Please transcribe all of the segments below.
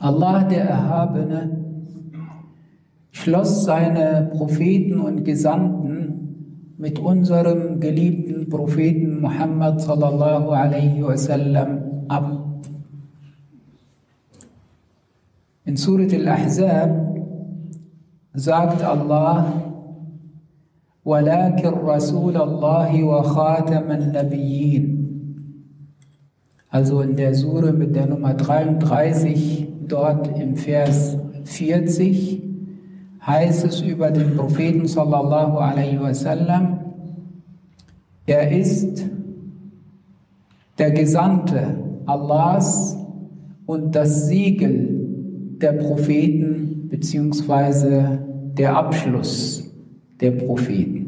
Allah der Erhabene schloss seine Propheten und Gesandten mit unserem geliebten Propheten Muhammad sallallahu alaihi wasallam ab. In Surat al-Ahzab sagt Allah, ولكن رسول الله وخاتم النبيين also in der Sure mit der Nummer 33, dort im Vers 40, heißt es über den Propheten sallallahu alaihi wasallam, er ist der Gesandte Allahs und das Siegel der Propheten beziehungsweise der Abschluss der Propheten.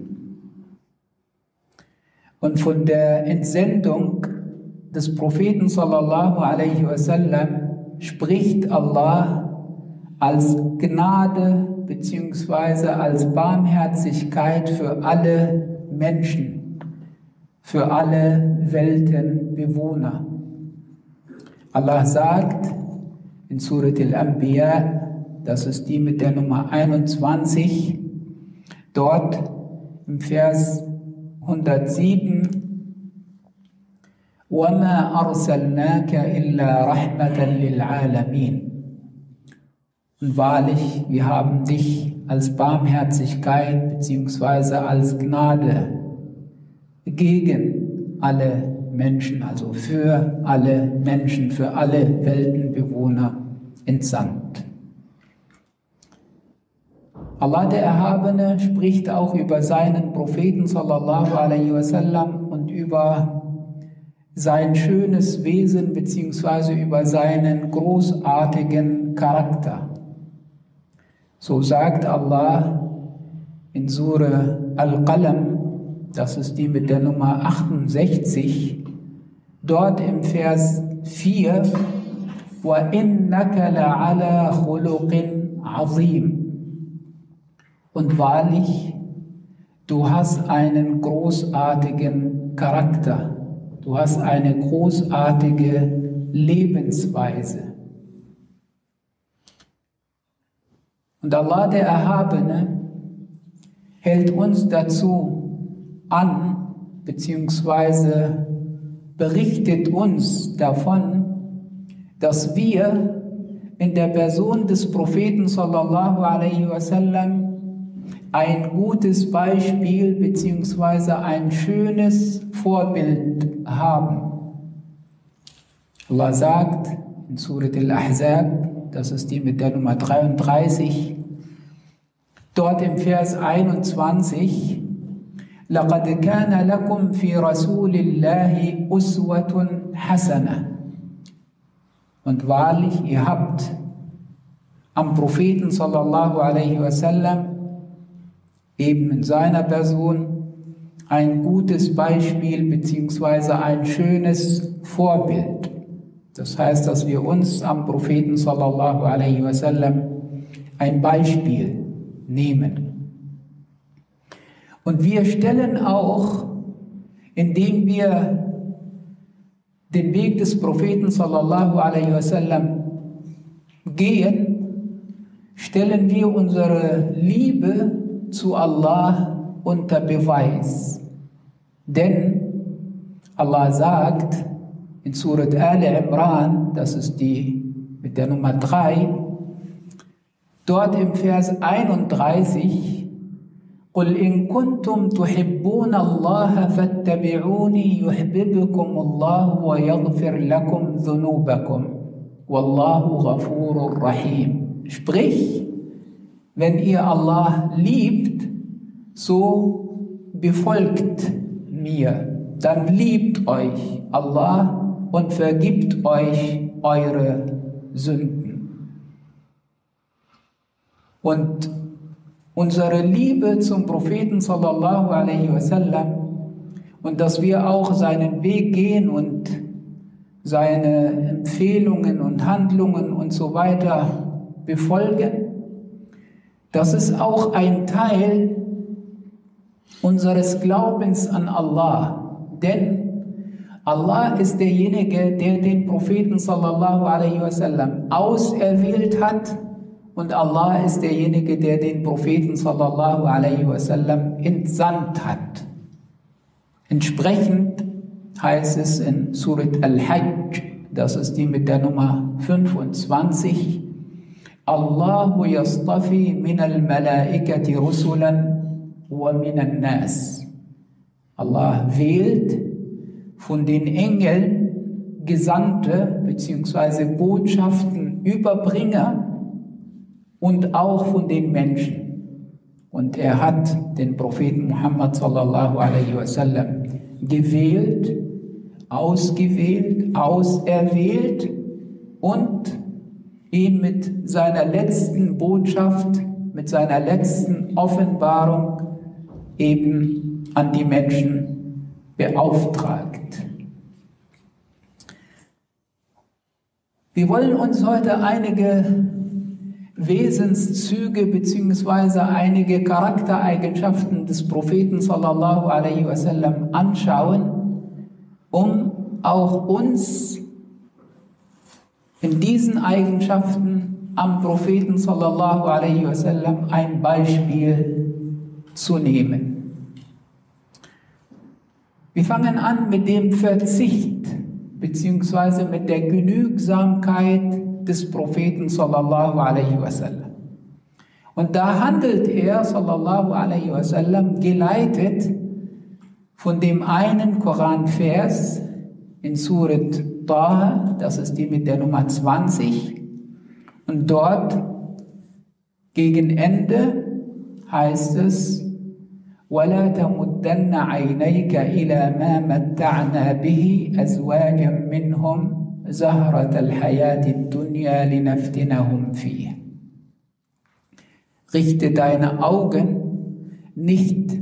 Und von der Entsendung des Propheten sallallahu alaihi wasallam spricht Allah als Gnade beziehungsweise als Barmherzigkeit für alle Menschen, für alle Weltenbewohner. Allah sagt in Surat al-Anbiya, das ist die mit der Nummer 21, dort im Vers 107, وما أرسلناك إلا رحمة للعالمين. Und wahrlich, wir haben dich als Barmherzigkeit bzw. als Gnade gegen alle Menschen, also für alle Menschen, für alle Weltenbewohner entsandt. Allah der Erhabene spricht auch über seinen Propheten sallallahu alaihi wasallam und über sein schönes Wesen beziehungsweise über seinen großartigen Charakter. So sagt Allah in Surah Al-Qalam, das ist die mit der Nummer 68, dort im Vers 4, وَإِنَّكَ لَعَلَى خُلُقٍ عَظِيمٍ Und wahrlich, du hast einen großartigen Charakter. Du hast eine großartige Lebensweise. Und Allah der Erhabene hält uns dazu an, beziehungsweise berichtet uns davon, dass wir in der Person des Propheten sallallahu alaihi wasallam ein gutes Beispiel beziehungsweise ein schönes Vorbild haben. Allah sagt in Surat al-Ahzab, das ist die mit der Nummer 33, dort im Vers 21, لقد كان لكم في رسول الله أسوة حسنة Und wahrlich, ihr habt am Propheten sallallahu alaihi wasallam eben in seiner Person ein gutes Beispiel beziehungsweise ein schönes Vorbild. Das heißt, dass wir uns am Propheten sallallahu alaihi wasallam ein Beispiel nehmen. Und wir stellen auch, indem wir den Weg des Propheten sallallahu alaihi wasallam gehen, stellen wir unsere Liebe zu Allah unter Beweis. Denn Allah sagt in Surat Al Imran, das ist die mit der Nummer 3, dort im Vers 31, قل إن كنتم تحبون الله فاتبعوني يحببكم الله ويغفر لكم ذنوبكم والله غفور رحيم Sprich, wenn ihr Allah liebt, so befolgt mir, dann liebt euch Allah und vergibt euch eure Sünden. Und unsere Liebe zum Propheten sallallahu alaihi wasallam und dass wir auch seinen Weg gehen und seine Empfehlungen und Handlungen und so weiter befolgen, das ist auch ein Teil unseres Glaubens an Allah. Denn Allah ist derjenige, der den Propheten sallallahu alaihi wasallam auserwählt hat und Allah ist derjenige, der den Propheten sallallahu alaihi wasallam entsandt hat. Entsprechend heißt es in Surat Al-Hajj, das ist die mit der Nummer 25, Allahu yastafi min al-malaikati rusulan wa min al-nas. Allah wählt von den Engeln Gesandte bzw. Botschaften, Überbringer und auch von den Menschen. Und er hat den Propheten Muhammad sallallahu alaihi wasallam gewählt, ausgewählt, auserwählt und ihn mit seiner letzten Botschaft, mit seiner letzten Offenbarung eben an die Menschen beauftragt. Wir wollen uns heute einige Wesenszüge bzw. einige Charaktereigenschaften des Propheten sallallahu alaihi wasallam anschauen, um auch uns in diesen Eigenschaften am Propheten sallallahu alaihi wasallam ein Beispiel zu nehmen. Wir fangen an mit dem Verzicht bzw. mit der Genügsamkeit des Propheten sallallahu alaihi wasallam. Und da handelt er sallallahu alaihi wasallam geleitet von dem einen Koranvers in Surat Taha, das ist die mit der Nummer 20. Und dort gegen Ende heißt es, ولا تمدن عينيك إلى ما متعنا به أزواجا منهم زهرة الحياة الدنيا لنفتنهم فيه. Richte deine Augen nicht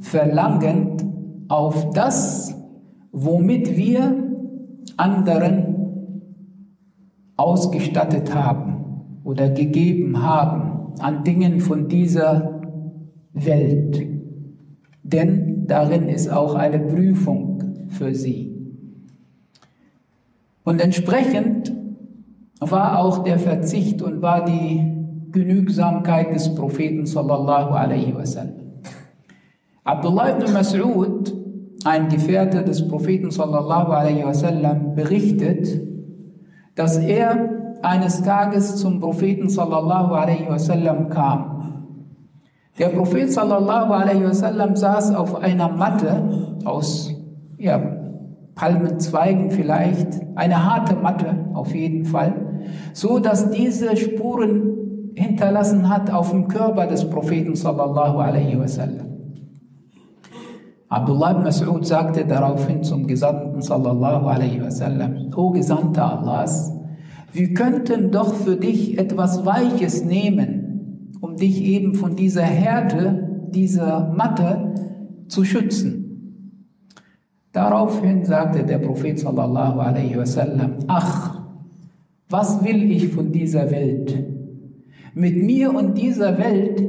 verlangend auf das, womit wir anderen ausgestattet haben oder gegeben haben an Dingen von dieser Welt. Denn darin ist auch eine Prüfung für sie. Und entsprechend war auch der Verzicht und war die Genügsamkeit des Propheten sallallahu alaihi wasallam. Abdullah ibn Mas'ud, ein Gefährte des Propheten sallallahu alaihi wasallam, berichtet, dass er eines Tages zum Propheten sallallahu alaihi wasallam kam. Der Prophet sallallahu alaihi wasallam saß auf einer Matte aus ja, Palmenzweigen vielleicht, eine harte Matte auf jeden Fall, so dass diese Spuren hinterlassen hat auf dem Körper des Propheten sallallahu alaihi wasallam. Abdullah ibn Mas'ud sagte daraufhin zum Gesandten sallallahu alaihi wasallam, O Gesandter Allahs, wir könnten doch für dich etwas Weiches nehmen, um dich eben von dieser Härte, dieser Matte zu schützen. Daraufhin sagte der Prophet sallallahu alaihi wasallam, ach, was will ich von dieser Welt? Mit mir und dieser Welt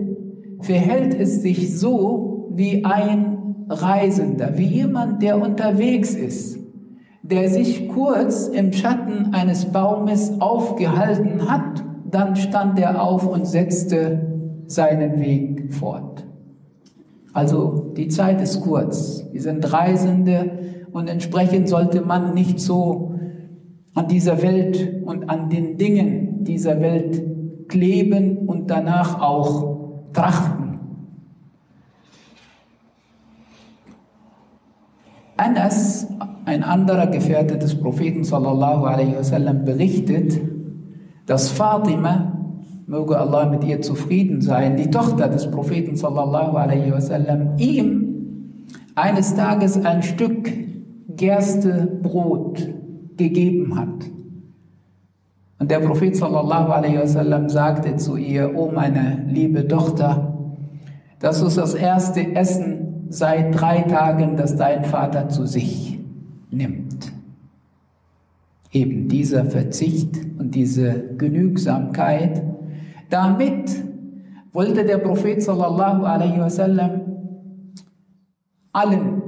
verhält es sich so wie ein Reisender, wie jemand, der unterwegs ist, der sich kurz im Schatten eines Baumes aufgehalten hat, dann stand er auf und setzte seinen Weg fort. Also die Zeit ist kurz. Wir sind Reisende und entsprechend sollte man nicht so an dieser Welt und an den Dingen dieser Welt kleben und danach auch trachten. Anas, ein anderer Gefährte des Propheten sallallahu alaihi wasallam, berichtet, dass Fatima möge Allah mit ihr zufrieden sein, die Tochter des Propheten sallallahu alaihi wasallam, ihm eines Tages ein Stück Gerste Brot gegeben hat. Und der Prophet sallallahu alaihi wasallam sagte zu ihr, oh meine liebe Tochter, das ist das erste Essen seit drei Tagen, das dein Vater zu sich nimmt. Eben dieser Verzicht und diese Genügsamkeit, damit wollte der Prophet sallallahu alaihi wasallam allen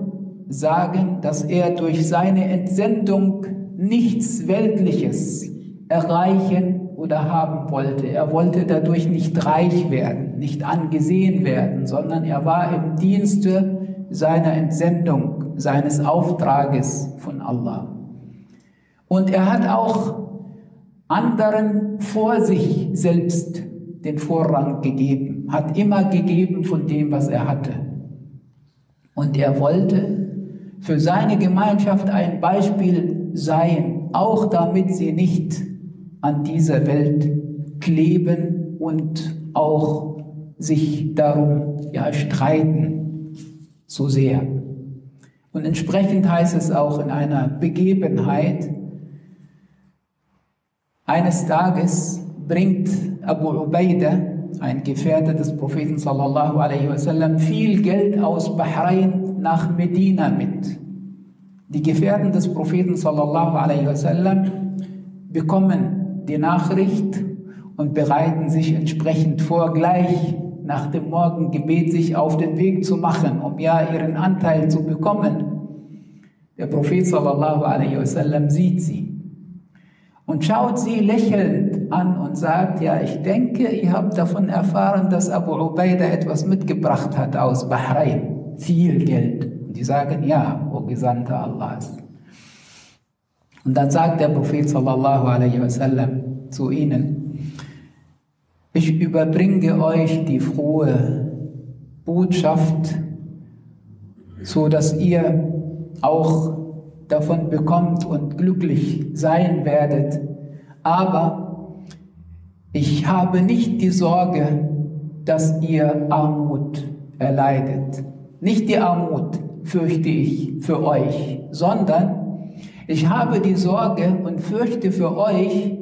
sagen, dass er durch seine Entsendung nichts Weltliches erreichen oder haben wollte. Er wollte dadurch nicht reich werden, nicht angesehen werden, sondern er war im Dienste seiner Entsendung, seines Auftrages von Allah. Und er hat auch anderen vor sich selbst den Vorrang gegeben, hat immer gegeben von dem, was er hatte. Und er wollte für seine Gemeinschaft ein Beispiel sein, auch damit sie nicht an dieser Welt kleben und auch sich darum ja, streiten so sehr. Und entsprechend heißt es auch in einer Begebenheit, eines Tages bringt Abu Ubaidah, ein Gefährte des Propheten sallallahu alaihi wasallam, viel Geld aus Bahrain nach Medina mit. Die Gefährten des Propheten sallallahu alaihi wasallam bekommen die Nachricht und bereiten sich entsprechend vor, gleich nach dem Morgengebet sich auf den Weg zu machen, um ja ihren Anteil zu bekommen. Der Prophet sallallahu alaihi wasallam sieht sie und schaut sie lächelnd an und sagt, ja, ich denke, ihr habt davon erfahren, dass Abu Ubaidah etwas mitgebracht hat aus Bahrain, viel Geld. Und die sagen, ja, o Gesandter Allahs. Und dann sagt der Prophet sallallahu alaihi wasallam zu ihnen, ich überbringe euch die frohe Botschaft, so dass ihr auch davon bekommt und glücklich sein werdet. Aber ich habe nicht die Sorge, dass ihr Armut erleidet. Nicht die Armut fürchte ich für euch, sondern ich habe die Sorge und fürchte für euch,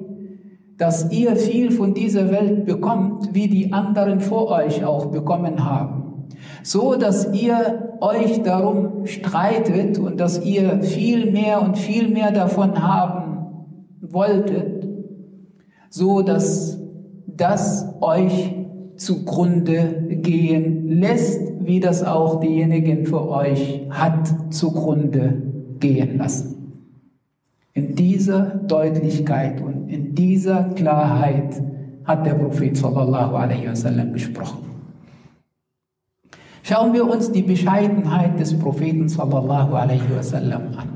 dass ihr viel von dieser Welt bekommt, wie die anderen vor euch auch bekommen haben so dass ihr euch darum streitet und dass ihr viel mehr und viel mehr davon haben wolltet, so dass das euch zugrunde gehen lässt, wie das auch diejenigen für euch hat zugrunde gehen lassen. In dieser Deutlichkeit und in dieser Klarheit hat der Prophet sallallahu alaihi wasallam gesprochen. Schauen wir uns die Bescheidenheit des Propheten sallallahu alaihi wasallam an.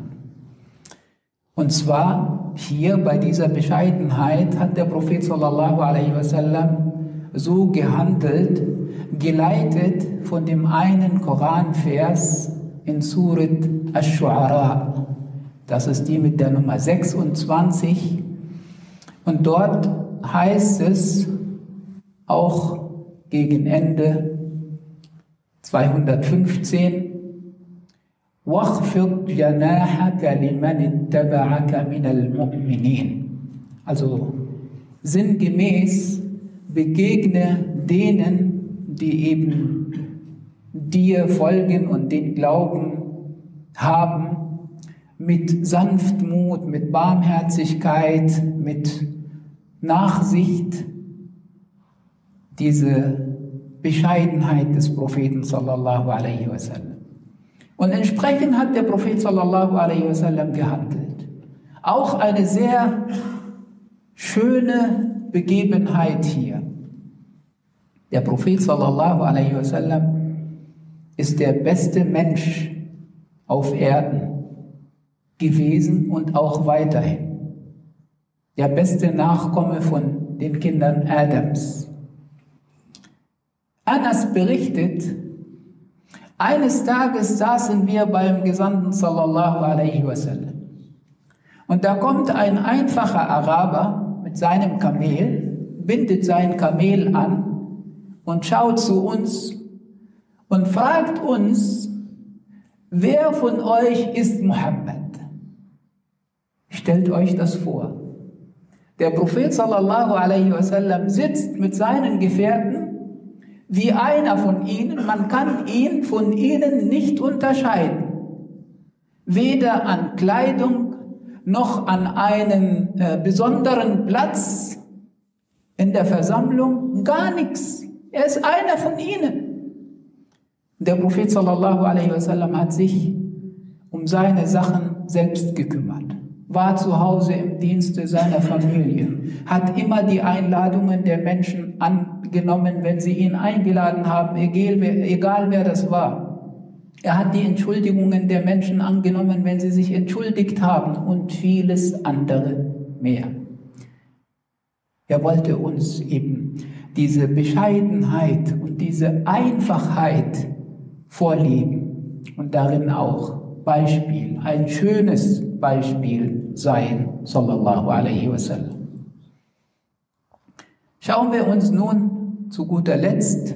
Und zwar hier bei dieser Bescheidenheit hat der Prophet sallallahu alaihi wasallam so gehandelt, geleitet von dem einen Koranvers in Surat Ash-Shu'ara. Das ist die mit der Nummer 26. Und dort heißt es auch gegen Ende 215 واخفض جناحك لمن اتبعك من المؤمنين also sinngemäß begegne denen, die eben dir folgen und den Glauben haben, mit Sanftmut, mit Barmherzigkeit, mit Nachsicht, diese Bescheidenheit des Propheten sallallahu alaihi wasallam. Und entsprechend hat der Prophet sallallahu alaihi wasallam gehandelt. Auch eine sehr schöne Begebenheit hier. Der Prophet sallallahu alaihi wasallam ist der beste Mensch auf Erden gewesen und auch weiterhin. Der beste Nachkomme von den Kindern Adams. Anas berichtet, eines Tages saßen wir beim Gesandten sallallahu alaihi wasallam. Und da kommt ein einfacher Araber mit seinem Kamel, bindet sein Kamel an und schaut zu uns und fragt uns, wer von euch ist Muhammad? Stellt euch das vor. Der Prophet sallallahu alaihi wasallam sitzt mit seinen Gefährten wie einer von ihnen. Man kann ihn von ihnen nicht unterscheiden. Weder an Kleidung noch an einem äh, besonderen Platz in der Versammlung. Gar nichts. Er ist einer von ihnen. Der Prophet sallallahu alaihi wasallam hat sich um seine Sachen selbst gekümmert, war zu Hause im Dienste seiner Familie, hat immer die Einladungen der Menschen angenommen, wenn sie ihn eingeladen haben, egal wer, egal wer das war. Er hat die Entschuldigungen der Menschen angenommen, wenn sie sich entschuldigt haben und vieles andere mehr. Er wollte uns eben diese Bescheidenheit und diese Einfachheit vorleben und darin auch Beispiel, ein schönes Beispiel sein, sallallahu alaihi wasallam. Schauen wir uns nun zu guter Letzt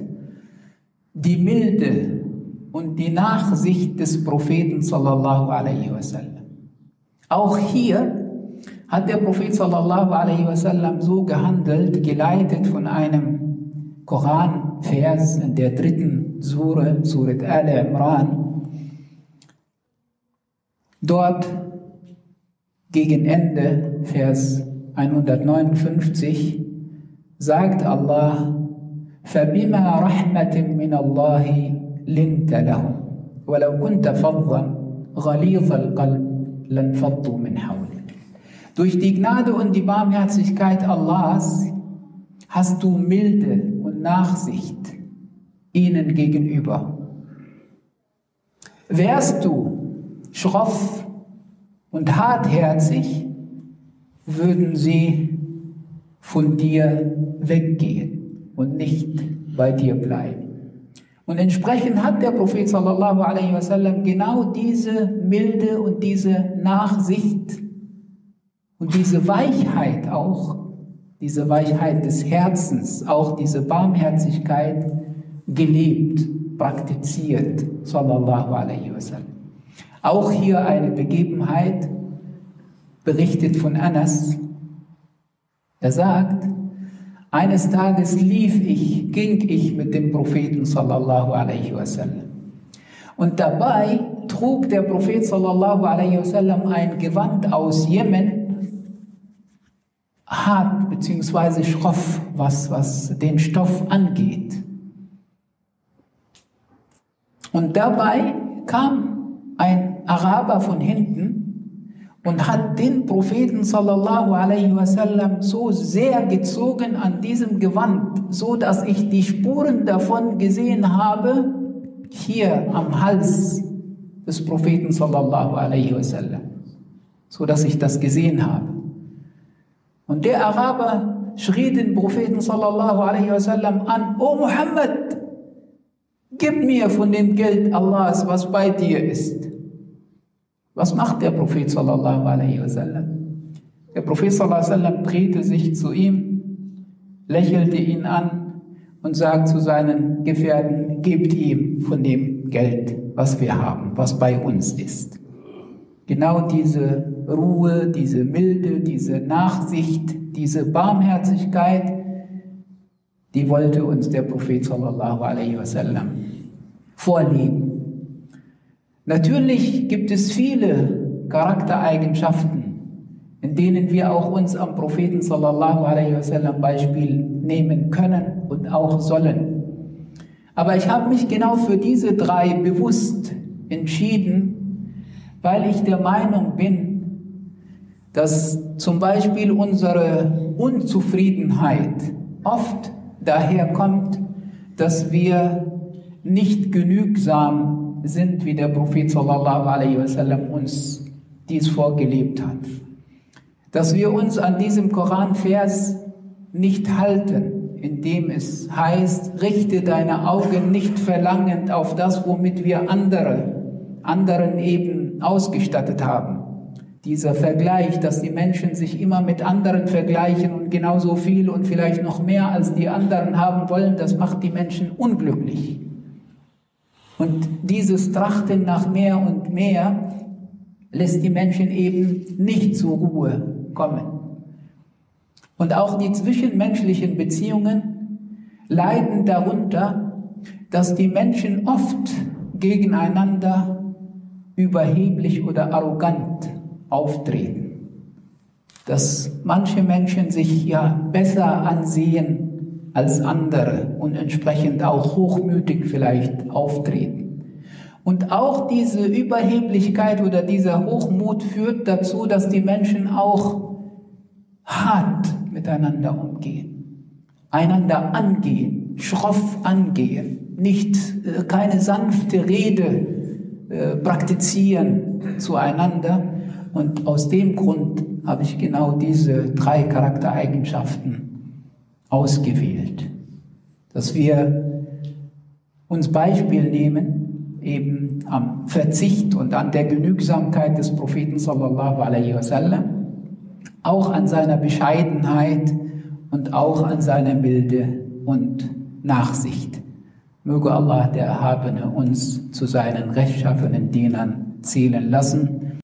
die Milde und die Nachsicht des Propheten sallallahu alaihi wasallam. Auch hier hat der Prophet sallallahu alaihi wasallam so gehandelt, geleitet von einem Koranvers in der dritten Sure, Surat Al-Imran. Dort gegen Ende, Vers 159, sagt Allah, فبما رحمة من الله لنت لهم ولو كنت فظا غليظ القلب لانفضوا من حولك. Durch die Gnade und die Barmherzigkeit Allahs hast du Milde Nachsicht ihnen gegenüber. Wärst du schroff und hartherzig, würden sie von dir weggehen und nicht bei dir bleiben. Und entsprechend hat der Prophet sallallahu alaihi wasallam genau diese Milde und diese Nachsicht und diese Weichheit auch diese Weichheit des Herzens, auch diese Barmherzigkeit gelebt, praktiziert, sallallahu alaihi wasallam. Auch hier eine Begebenheit, berichtet von Anas. Er sagt, eines Tages lief ich, ging ich mit dem Propheten sallallahu alaihi wasallam. Und dabei trug der Prophet sallallahu alaihi wasallam ein Gewand aus Jemen, hart bzw. schroff, was, was den Stoff angeht. Und dabei kam ein Araber von hinten und hat den Propheten sallallahu alaihi wasallam so sehr gezogen an diesem Gewand, so dass ich die Spuren davon gesehen habe hier am Hals des Propheten sallallahu alaihi wasallam, so dass ich das gesehen habe. Und der Araber schrie den Propheten sallallahu alaihi wasallam an, O Muhammad, gib mir von dem Geld Allahs, was bei dir ist. Was macht der Prophet sallallahu alaihi wasallam? Der Prophet sallallahu alaihi wasallam drehte sich zu ihm, lächelte ihn an und sagt zu seinen Gefährten, gebt ihm von dem Geld, was wir haben, was bei uns ist. Genau diese Ruhe, diese Milde, diese Nachsicht, diese Barmherzigkeit, die wollte uns der Prophet sallallahu alaihi wasallam vorleben. Natürlich gibt es viele Charaktereigenschaften, in denen wir auch uns am Propheten sallallahu alaihi wasallam Beispiel nehmen können und auch sollen. Aber ich habe mich genau für diese drei bewusst entschieden, weil ich der Meinung bin, dass zum Beispiel unsere Unzufriedenheit oft daher kommt, dass wir nicht genügsam sind, wie der Prophet sallallahu alaihi wasallam uns dies vorgelebt hat. Dass wir uns an diesem Koranvers nicht halten, indem es heißt, richte deine Augen nicht verlangend auf das, womit wir andere, anderen eben ausgestattet haben. Dieser Vergleich, dass die Menschen sich immer mit anderen vergleichen und genauso viel und vielleicht noch mehr als die anderen haben wollen, das macht die Menschen unglücklich. Und dieses Trachten nach mehr und mehr lässt die Menschen eben nicht zur Ruhe kommen. Und auch die zwischenmenschlichen Beziehungen leiden darunter, dass die Menschen oft gegeneinander überheblich oder arrogant auftreten. Dass manche Menschen sich ja besser ansehen als andere und entsprechend auch hochmütig vielleicht auftreten. Und auch diese Überheblichkeit oder dieser Hochmut führt dazu, dass die Menschen auch hart miteinander umgehen, einander angehen, schroff angehen, nicht äh, keine sanfte Rede äh, praktizieren zueinander. Und aus dem Grund habe ich genau diese drei Charaktereigenschaften ausgewählt, dass wir uns Beispiel nehmen eben am Verzicht und an der Genügsamkeit des Propheten sallallahu alaihi wasallam, auch an seiner Bescheidenheit und auch an seiner Milde und Nachsicht. Möge Allah, der Erhabene, uns zu seinen rechtschaffenen Dienern zählen lassen.